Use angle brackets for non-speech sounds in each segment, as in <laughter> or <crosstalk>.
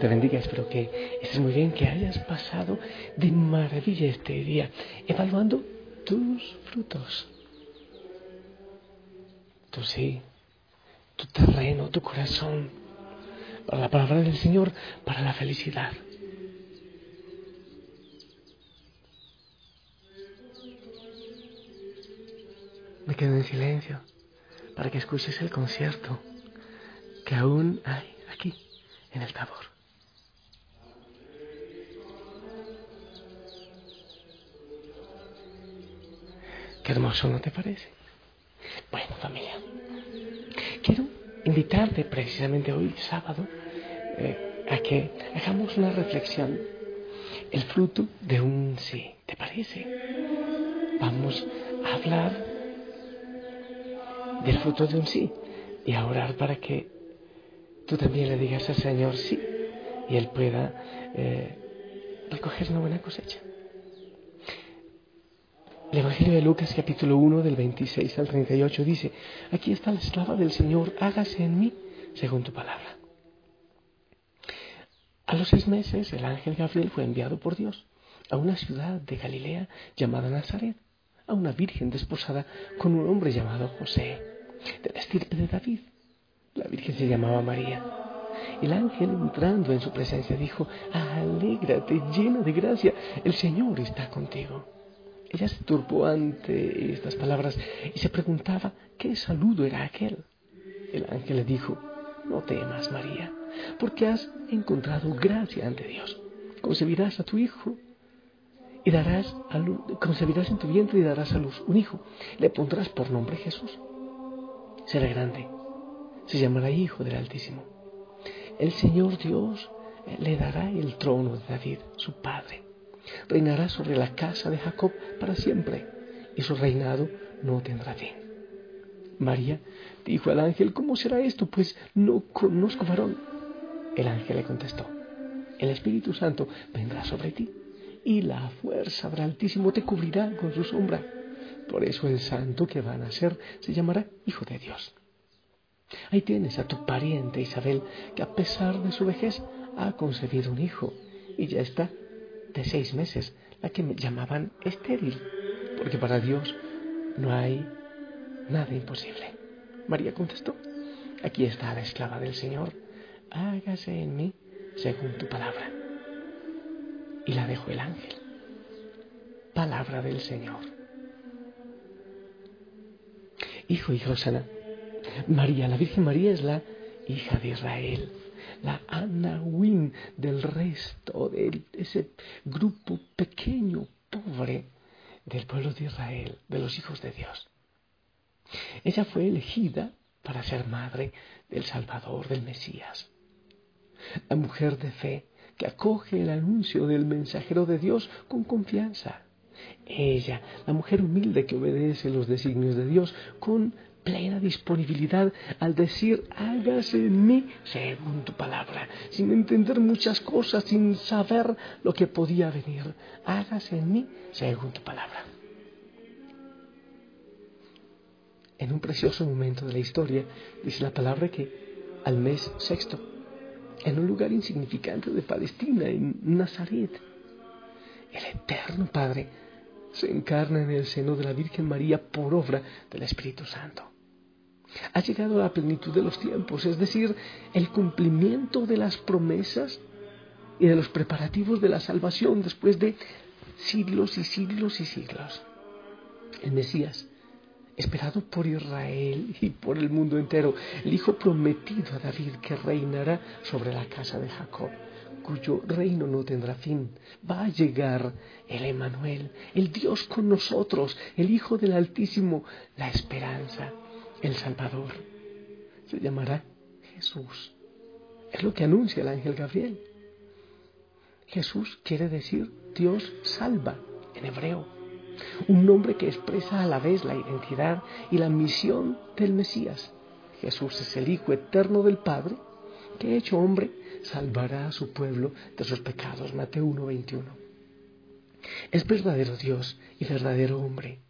Te bendiga. Espero que estés muy bien, que hayas pasado de maravilla este día, evaluando tus frutos. Tu sí, tu terreno, tu corazón, para la palabra del Señor, para la felicidad. Me quedo en silencio para que escuches el concierto que aún hay aquí, en el Tabor. Qué hermoso, ¿no te parece? Bueno, familia, quiero invitarte precisamente hoy, sábado, eh, a que hagamos una reflexión. El fruto de un sí, ¿te parece? Vamos a hablar del fruto de un sí y a orar para que tú también le digas al Señor sí y Él pueda eh, recoger una buena cosecha. El Evangelio de Lucas capítulo 1 del 26 al 38 dice, aquí está la esclava del Señor, hágase en mí según tu palabra. A los seis meses el ángel Gabriel fue enviado por Dios a una ciudad de Galilea llamada Nazaret, a una virgen desposada con un hombre llamado José, de la estirpe de David. La Virgen se llamaba María. El ángel entrando en su presencia dijo, alégrate, llena de gracia, el Señor está contigo. Ella se turbó ante estas palabras y se preguntaba qué saludo era aquel. El ángel le dijo, no temas, María, porque has encontrado gracia ante Dios. Concebirás a tu hijo y darás a luz, concebirás en tu vientre y darás a luz un hijo. Le pondrás por nombre Jesús. Será grande se llamará Hijo del Altísimo. El Señor Dios le dará el trono de David, su padre. Reinará sobre la casa de Jacob para siempre, y su reinado no tendrá fin. María dijo al ángel, ¿cómo será esto? Pues no conozco varón. El ángel le contestó, el Espíritu Santo vendrá sobre ti, y la fuerza del Altísimo te cubrirá con su sombra. Por eso el santo que va a nacer se llamará Hijo de Dios. Ahí tienes a tu pariente Isabel, que a pesar de su vejez ha concebido un hijo y ya está de seis meses, la que me llamaban estéril, porque para Dios no hay nada imposible. María contestó, aquí está la esclava del Señor, hágase en mí según tu palabra. Y la dejó el ángel. Palabra del Señor. Hijo y Rosana, María, la Virgen María es la hija de Israel, la Ana Win del resto de ese grupo pequeño, pobre del pueblo de Israel, de los hijos de Dios. Ella fue elegida para ser madre del Salvador, del Mesías. La mujer de fe que acoge el anuncio del mensajero de Dios con confianza. Ella, la mujer humilde que obedece los designios de Dios con plena disponibilidad al decir, hágase en mí según tu palabra, sin entender muchas cosas, sin saber lo que podía venir. Hágase en mí según tu palabra. En un precioso momento de la historia, dice la palabra que al mes sexto, en un lugar insignificante de Palestina, en Nazaret, el eterno Padre se encarna en el seno de la Virgen María por obra del Espíritu Santo. Ha llegado la plenitud de los tiempos, es decir, el cumplimiento de las promesas y de los preparativos de la salvación después de siglos y siglos y siglos. El Mesías, esperado por Israel y por el mundo entero, el Hijo prometido a David que reinará sobre la casa de Jacob, cuyo reino no tendrá fin. Va a llegar el Emanuel, el Dios con nosotros, el Hijo del Altísimo, la esperanza, el Salvador. Se llamará Jesús. Es lo que anuncia el ángel Gabriel. Jesús quiere decir Dios salva en hebreo. Un nombre que expresa a la vez la identidad y la misión del Mesías. Jesús es el Hijo eterno del Padre que hecho hombre salvará a su pueblo de sus pecados. Mateo 1:21. Es verdadero Dios y verdadero hombre.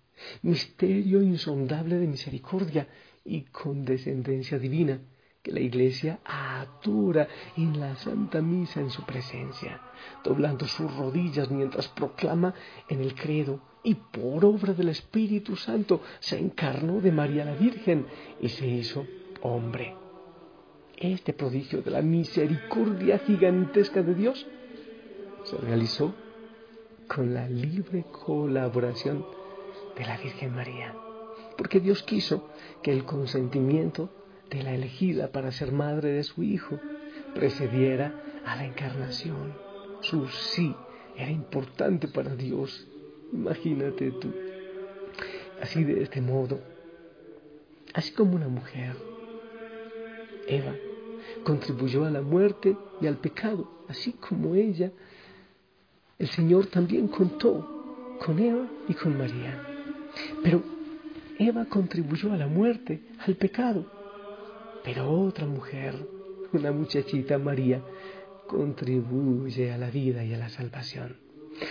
Misterio insondable de misericordia y condescendencia divina que la Iglesia adora en la Santa Misa en su presencia, doblando sus rodillas mientras proclama en el credo y por obra del Espíritu Santo se encarnó de María la Virgen y se hizo hombre. Este prodigio de la misericordia gigantesca de Dios se realizó con la libre colaboración de la Virgen María, porque Dios quiso que el consentimiento de la elegida para ser madre de su hijo precediera a la encarnación. Su sí era importante para Dios. Imagínate tú. Así de este modo, así como una mujer, Eva, contribuyó a la muerte y al pecado, así como ella, el Señor también contó con Eva y con María. Pero Eva contribuyó a la muerte, al pecado, pero otra mujer, una muchachita María, contribuye a la vida y a la salvación.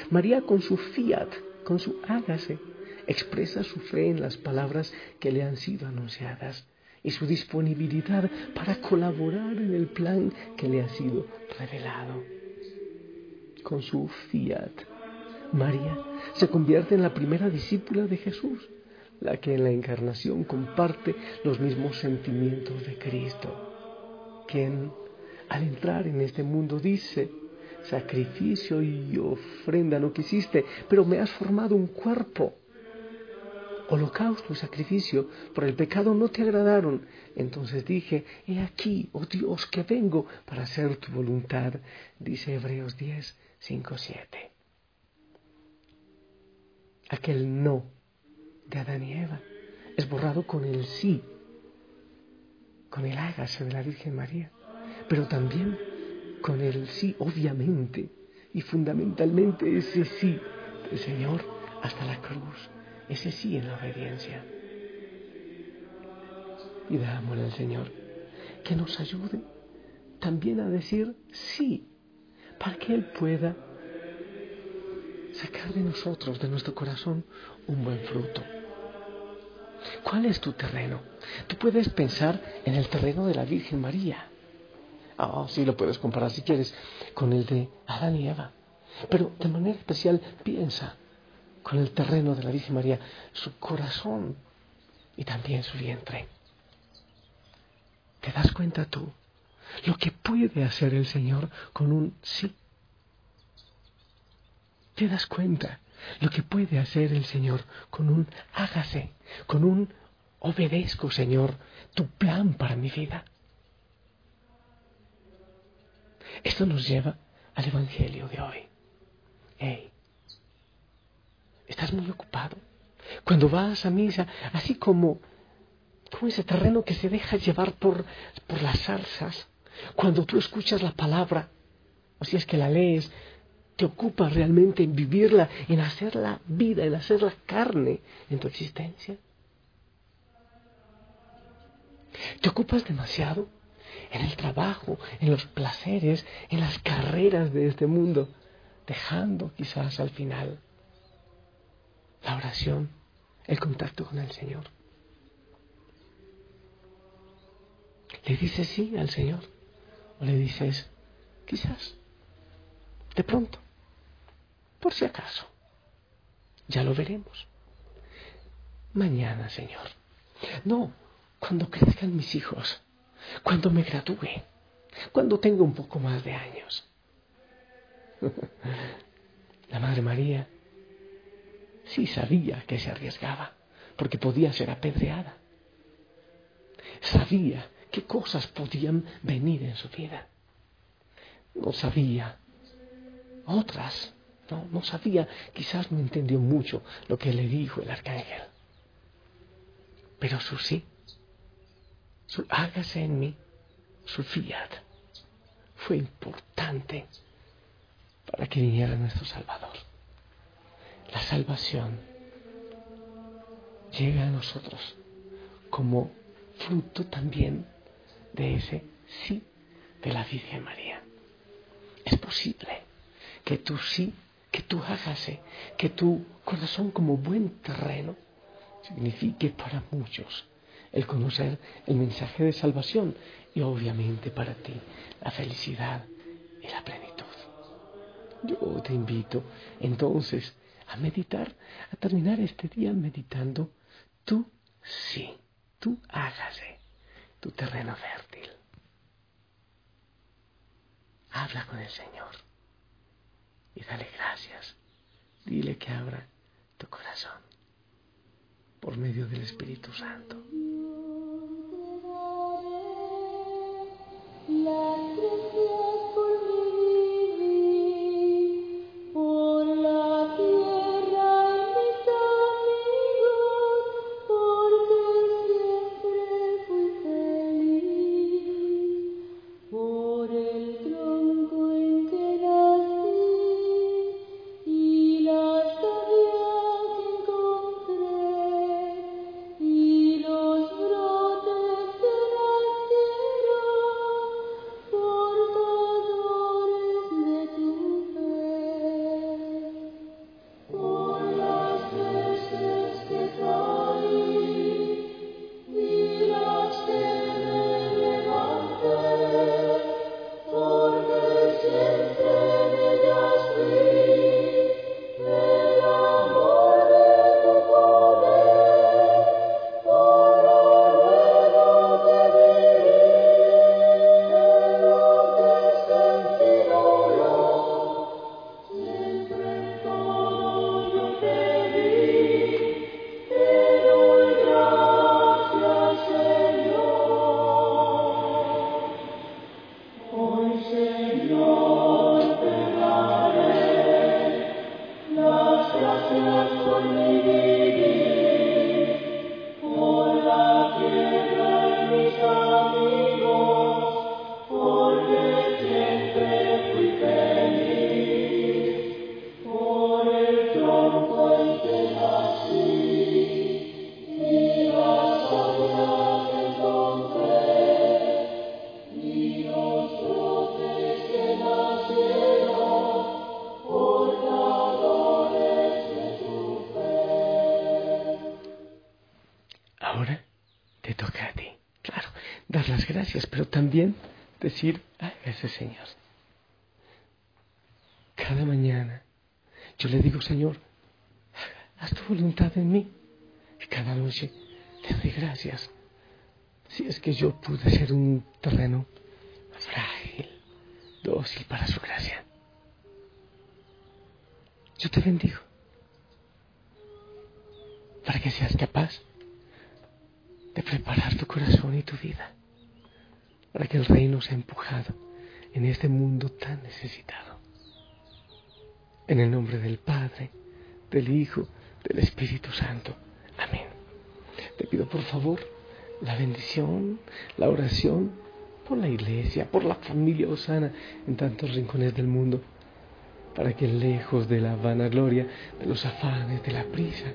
María con su fiat, con su hágase, expresa su fe en las palabras que le han sido anunciadas y su disponibilidad para colaborar en el plan que le ha sido revelado. Con su fiat, María se convierte en la primera discípula de Jesús la que en la encarnación comparte los mismos sentimientos de Cristo, quien al entrar en este mundo dice, sacrificio y ofrenda no quisiste, pero me has formado un cuerpo. Holocausto y sacrificio por el pecado no te agradaron. Entonces dije, he aquí, oh Dios, que vengo para hacer tu voluntad, dice Hebreos 10, 5, 7. Aquel no de Adán y Eva. Es borrado con el sí, con el hágase de la Virgen María, pero también con el sí, obviamente, y fundamentalmente ese sí del Señor hasta la cruz, ese sí en la obediencia. Y dámosle al Señor que nos ayude también a decir sí, para que Él pueda sacar de nosotros, de nuestro corazón, un buen fruto. ¿Cuál es tu terreno? Tú puedes pensar en el terreno de la Virgen María. Ah, sí, lo puedes comparar si quieres con el de Adán y Eva. Pero de manera especial piensa con el terreno de la Virgen María, su corazón y también su vientre. ¿Te das cuenta tú lo que puede hacer el Señor con un sí? ¿Te das cuenta lo que puede hacer el Señor con un hágase, con un obedezco, Señor, tu plan para mi vida. Esto nos lleva al Evangelio de hoy. Hey, estás muy ocupado. Cuando vas a misa, así como, como ese terreno que se deja llevar por, por las salsas, cuando tú escuchas la palabra, o si es que la lees, te ocupas realmente en vivirla, en hacerla vida, en hacerla carne en tu existencia? ¿Te ocupas demasiado en el trabajo, en los placeres, en las carreras de este mundo, dejando quizás al final la oración, el contacto con el Señor? ¿Le dices sí al Señor? ¿O le dices quizás? De pronto por si acaso. Ya lo veremos. Mañana, Señor. No, cuando crezcan mis hijos, cuando me gradúe, cuando tenga un poco más de años. <laughs> La Madre María sí sabía que se arriesgaba, porque podía ser apedreada. Sabía qué cosas podían venir en su vida. No sabía otras, no, no sabía, quizás no entendió mucho lo que le dijo el arcángel. Pero su sí, su hágase en mí, su fiat, fue importante para que viniera nuestro Salvador. La salvación llega a nosotros como fruto también de ese sí de la Virgen María. Es posible que tú sí, que tú hágase, que tu corazón como buen terreno signifique para muchos el conocer el mensaje de salvación y obviamente para ti la felicidad y la plenitud. Yo te invito entonces a meditar, a terminar este día meditando tú sí, tú hágase tu terreno fértil. Habla con el Señor y dale gracias. Dile que abra tu corazón por medio del Espíritu Santo. Pero también decir, a ese Señor. Cada mañana yo le digo, Señor, haz tu voluntad en mí. Y cada noche te doy gracias. Si es que yo pude ser un terreno frágil, dócil para su gracia. Yo te bendigo para que seas capaz de preparar tu corazón y tu vida para que el reino sea empujado en este mundo tan necesitado. En el nombre del Padre, del Hijo, del Espíritu Santo. Amén. Te pido por favor la bendición, la oración por la iglesia, por la familia osana en tantos rincones del mundo, para que lejos de la vanagloria, de los afanes, de la prisa,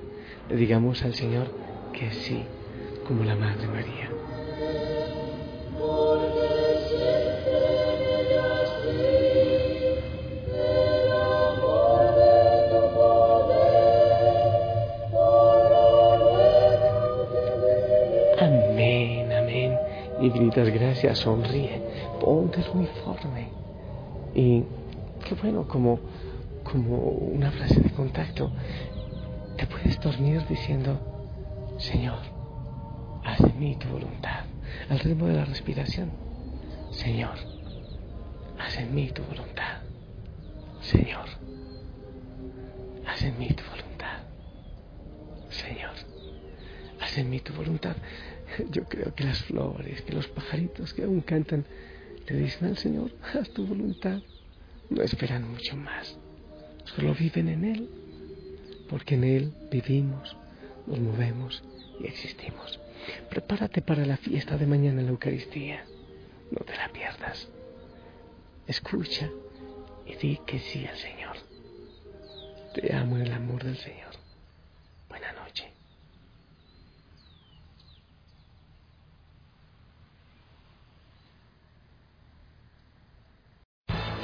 le digamos al Señor que sí, como la Madre María. Infinitas gracias, sonríe, ponte el uniforme. Y qué bueno, como, como una frase de contacto, te puedes dormir diciendo, Señor, haz de mí tu voluntad, al ritmo de la respiración. Señor, haz en mí tu voluntad. Señor, haz en mí tu voluntad. Señor, haz en mí tu voluntad. <laughs> Yo creo que las flores, que los pajaritos que aún cantan, le dicen al Señor, <laughs> haz tu voluntad. No esperan mucho más. Solo viven en Él, porque en Él vivimos, nos movemos y existimos. Prepárate para la fiesta de mañana en la Eucaristía. No te la pierdas. Escucha y di que sí al Señor. Te amo en el amor del Señor.